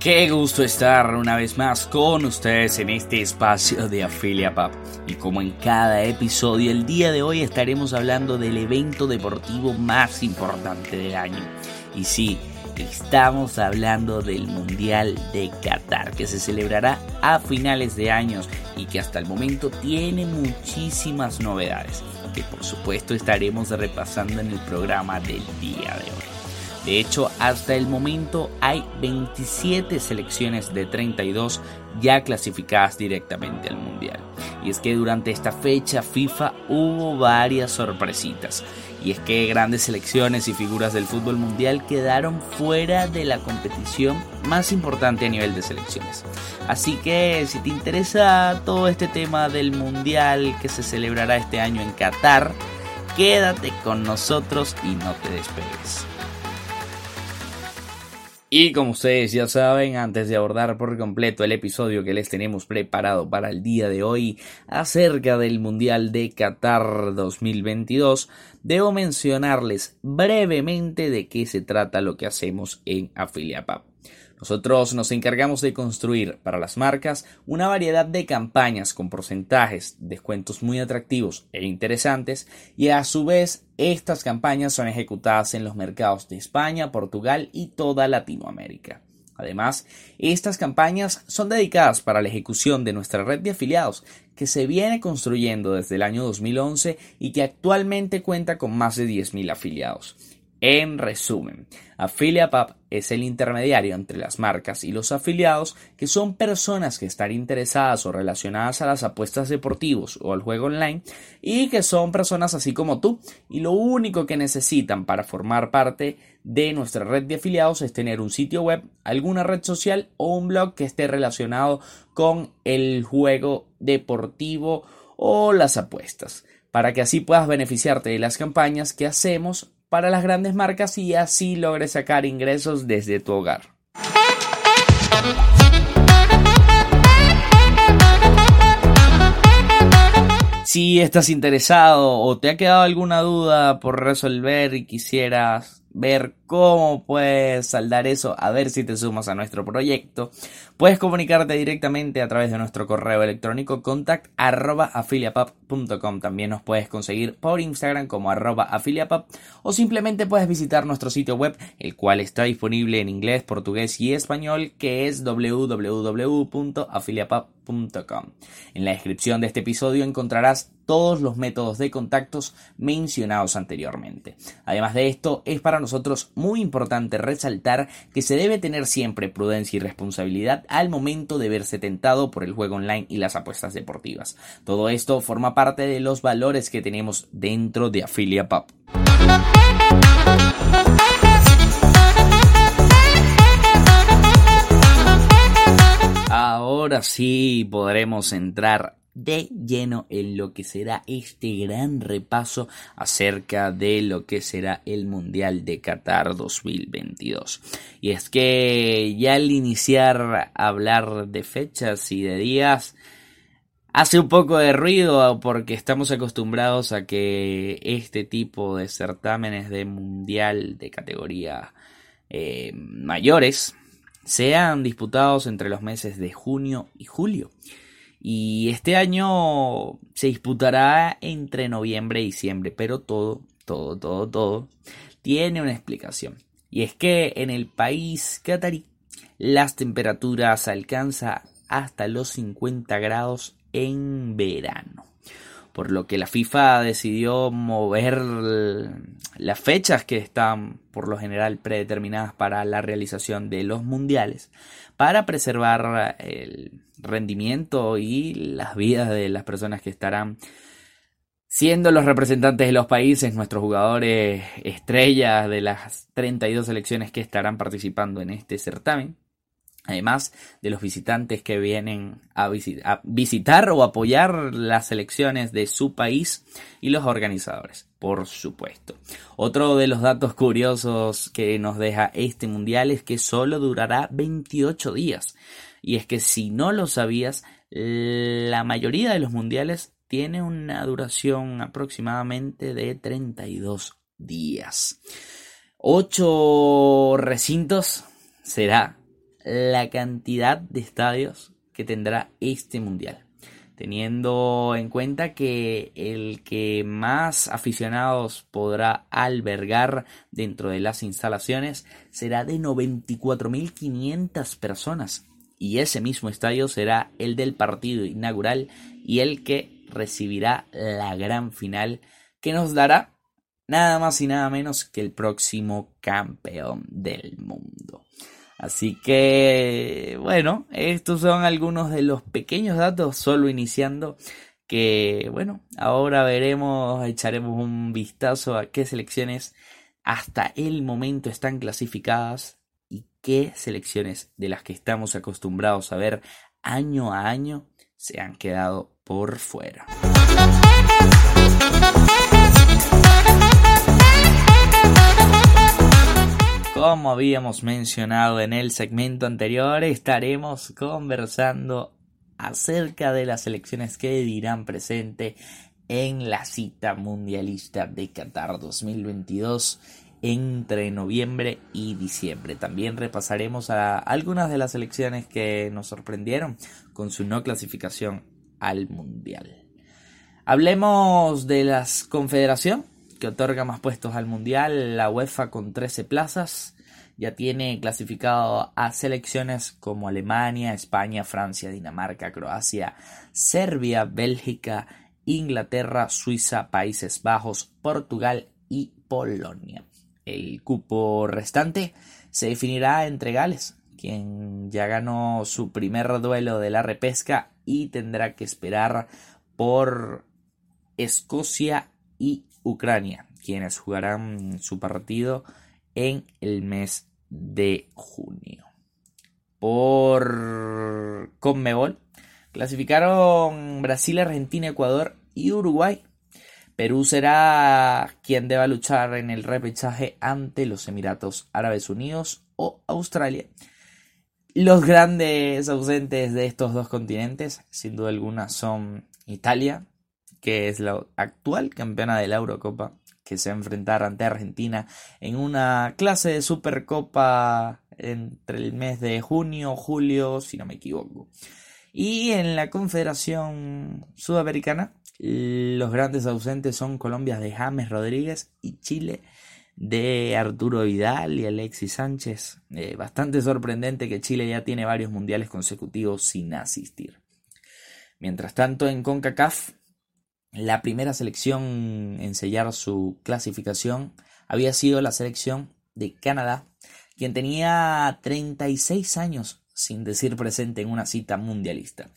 Qué gusto estar una vez más con ustedes en este espacio de Afilia. Y como en cada episodio, el día de hoy estaremos hablando del evento deportivo más importante del año. Y sí, estamos hablando del Mundial de Qatar, que se celebrará a finales de años y que hasta el momento tiene muchísimas novedades, que por supuesto estaremos repasando en el programa del día de hoy. De hecho, hasta el momento hay 27 selecciones de 32 ya clasificadas directamente al Mundial. Y es que durante esta fecha FIFA hubo varias sorpresitas. Y es que grandes selecciones y figuras del fútbol mundial quedaron fuera de la competición más importante a nivel de selecciones. Así que si te interesa todo este tema del mundial que se celebrará este año en Qatar, quédate con nosotros y no te despegues. Y como ustedes ya saben, antes de abordar por completo el episodio que les tenemos preparado para el día de hoy acerca del Mundial de Qatar 2022, debo mencionarles brevemente de qué se trata lo que hacemos en Afiliapap. Nosotros nos encargamos de construir para las marcas una variedad de campañas con porcentajes, descuentos muy atractivos e interesantes y a su vez estas campañas son ejecutadas en los mercados de España, Portugal y toda Latinoamérica. Además, estas campañas son dedicadas para la ejecución de nuestra red de afiliados que se viene construyendo desde el año 2011 y que actualmente cuenta con más de 10.000 afiliados. En resumen, AffiliatePub es el intermediario entre las marcas y los afiliados que son personas que están interesadas o relacionadas a las apuestas deportivos o al juego online y que son personas así como tú y lo único que necesitan para formar parte de nuestra red de afiliados es tener un sitio web, alguna red social o un blog que esté relacionado con el juego deportivo o las apuestas para que así puedas beneficiarte de las campañas que hacemos para las grandes marcas y así logres sacar ingresos desde tu hogar. Si estás interesado o te ha quedado alguna duda por resolver y quisieras ver cómo puedes saldar eso, a ver si te sumas a nuestro proyecto, puedes comunicarte directamente a través de nuestro correo electrónico contact También nos puedes conseguir por Instagram como arroba o simplemente puedes visitar nuestro sitio web, el cual está disponible en inglés, portugués y español, que es www.afiliapap.com. En la descripción de este episodio encontrarás todos los métodos de contactos mencionados anteriormente. Además de esto, es para nosotros muy importante resaltar que se debe tener siempre prudencia y responsabilidad al momento de verse tentado por el juego online y las apuestas deportivas. Todo esto forma parte de los valores que tenemos dentro de Afilia Pub. Ahora sí podremos entrar de lleno en lo que será este gran repaso acerca de lo que será el Mundial de Qatar 2022. Y es que ya al iniciar a hablar de fechas y de días, hace un poco de ruido porque estamos acostumbrados a que este tipo de certámenes de Mundial de categoría eh, mayores sean disputados entre los meses de junio y julio. Y este año se disputará entre noviembre y diciembre, pero todo, todo, todo, todo tiene una explicación. Y es que en el país catarí las temperaturas alcanzan hasta los 50 grados en verano. Por lo que la FIFA decidió mover las fechas que están por lo general predeterminadas para la realización de los mundiales para preservar el rendimiento y las vidas de las personas que estarán siendo los representantes de los países, nuestros jugadores estrellas de las 32 selecciones que estarán participando en este certamen. Además de los visitantes que vienen a, visitar o apoyar las selecciones de su país y los organizadores, por supuesto. Otro de los datos curiosos que nos deja este mundial es que solo durará 28 días. Y es que si no lo sabías, la mayoría de los mundiales tiene una duración aproximadamente de 32 días. Ocho recintos será la cantidad de estadios que tendrá este mundial teniendo en cuenta que el que más aficionados podrá albergar dentro de las instalaciones será de 94.500 personas y ese mismo estadio será el del partido inaugural y el que recibirá la gran final que nos dará nada más y nada menos que el próximo campeón del mundo. Así que, bueno, estos son algunos de los pequeños datos, solo iniciando, que, bueno, ahora veremos, echaremos un vistazo a qué selecciones hasta el momento están clasificadas y qué selecciones de las que estamos acostumbrados a ver año a año se han quedado por fuera. Como habíamos mencionado en el segmento anterior, estaremos conversando acerca de las elecciones que dirán presente en la cita mundialista de Qatar 2022 entre noviembre y diciembre. También repasaremos a algunas de las elecciones que nos sorprendieron con su no clasificación al mundial. Hablemos de las confederación que otorga más puestos al Mundial, la UEFA con 13 plazas. Ya tiene clasificado a selecciones como Alemania, España, Francia, Dinamarca, Croacia, Serbia, Bélgica, Inglaterra, Suiza, Países Bajos, Portugal y Polonia. El cupo restante se definirá entre Gales, quien ya ganó su primer duelo de la repesca y tendrá que esperar por Escocia y Ucrania, quienes jugarán su partido en el mes de junio. Por Conmebol clasificaron Brasil, Argentina, Ecuador y Uruguay. Perú será quien deba luchar en el repechaje ante los Emiratos Árabes Unidos o Australia. Los grandes ausentes de estos dos continentes, sin duda alguna, son Italia, que es la actual campeona de la Eurocopa, que se va a enfrentar ante Argentina en una clase de Supercopa entre el mes de junio, julio, si no me equivoco. Y en la Confederación Sudamericana, los grandes ausentes son Colombia de James Rodríguez y Chile de Arturo Vidal y Alexis Sánchez. Eh, bastante sorprendente que Chile ya tiene varios mundiales consecutivos sin asistir. Mientras tanto, en CONCACAF, la primera selección en sellar su clasificación había sido la selección de Canadá, quien tenía 36 años sin decir presente en una cita mundialista.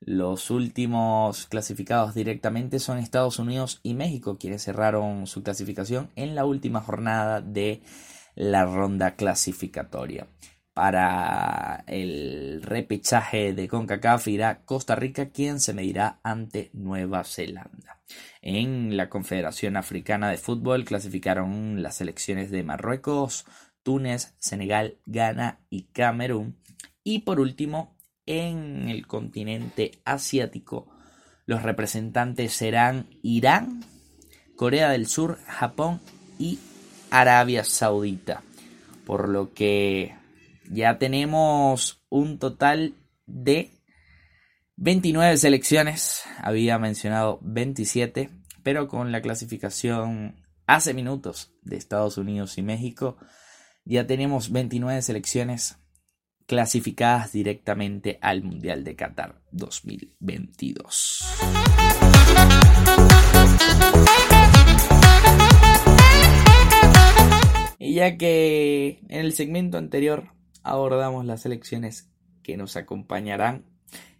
Los últimos clasificados directamente son Estados Unidos y México, quienes cerraron su clasificación en la última jornada de la ronda clasificatoria. Para el repechaje de CONCACAF irá Costa Rica, quien se medirá ante Nueva Zelanda. En la Confederación Africana de Fútbol clasificaron las selecciones de Marruecos, Túnez, Senegal, Ghana y Camerún. Y por último, en el continente asiático, los representantes serán Irán, Corea del Sur, Japón y Arabia Saudita. Por lo que ya tenemos un total de 29 selecciones. Había mencionado 27, pero con la clasificación hace minutos de Estados Unidos y México, ya tenemos 29 selecciones clasificadas directamente al Mundial de Qatar 2022. Y ya que en el segmento anterior abordamos las elecciones que nos acompañarán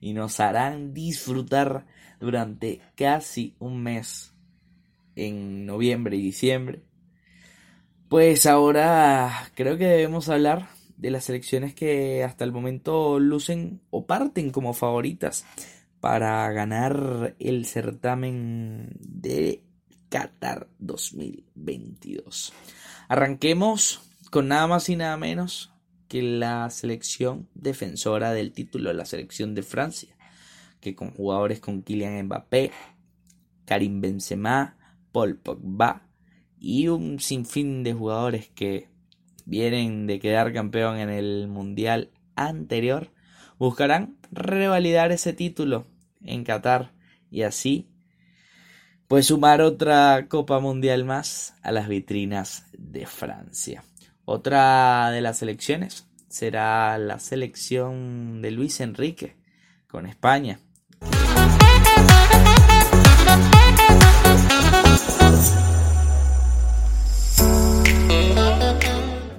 y nos harán disfrutar durante casi un mes en noviembre y diciembre. Pues ahora creo que debemos hablar de las elecciones que hasta el momento lucen o parten como favoritas para ganar el certamen de Qatar 2022. Arranquemos con nada más y nada menos que la selección defensora del título, la selección de Francia, que con jugadores con Kylian Mbappé, Karim Benzema, Paul Pogba y un sinfín de jugadores que vienen de quedar campeón en el Mundial anterior, buscarán revalidar ese título en Qatar y así pues sumar otra Copa Mundial más a las vitrinas de Francia. Otra de las selecciones será la selección de Luis Enrique con España.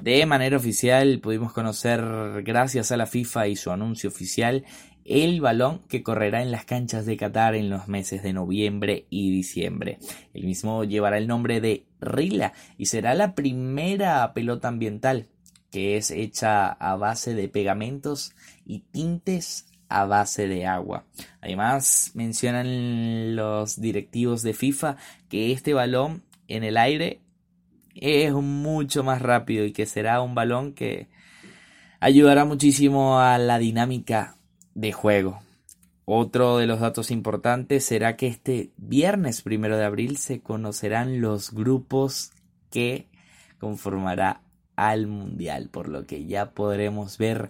De manera oficial pudimos conocer, gracias a la FIFA y su anuncio oficial, el balón que correrá en las canchas de Qatar en los meses de noviembre y diciembre. El mismo llevará el nombre de Rila y será la primera pelota ambiental que es hecha a base de pegamentos y tintes a base de agua. Además, mencionan los directivos de FIFA que este balón en el aire es mucho más rápido y que será un balón que ayudará muchísimo a la dinámica de juego. Otro de los datos importantes será que este viernes primero de abril se conocerán los grupos que conformará al mundial, por lo que ya podremos ver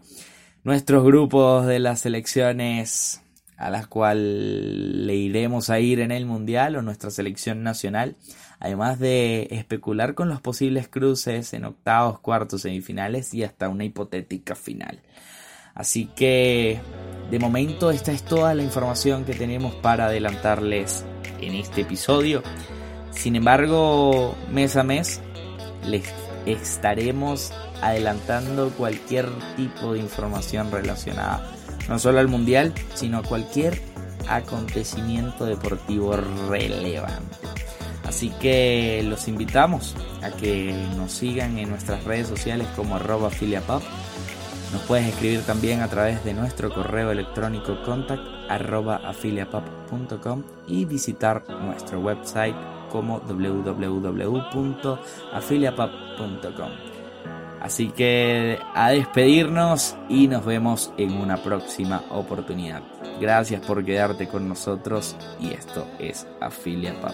nuestros grupos de las selecciones a las cuales le iremos a ir en el mundial o nuestra selección nacional además de especular con los posibles cruces en octavos, cuartos, semifinales y hasta una hipotética final. Así que de momento esta es toda la información que tenemos para adelantarles en este episodio. Sin embargo, mes a mes les estaremos adelantando cualquier tipo de información relacionada no solo al mundial, sino a cualquier acontecimiento deportivo relevante. Así que los invitamos a que nos sigan en nuestras redes sociales como arroba afiliapub. Nos puedes escribir también a través de nuestro correo electrónico contact y visitar nuestro website como www.afiliapub.com. Así que a despedirnos y nos vemos en una próxima oportunidad. Gracias por quedarte con nosotros y esto es Afiliapub.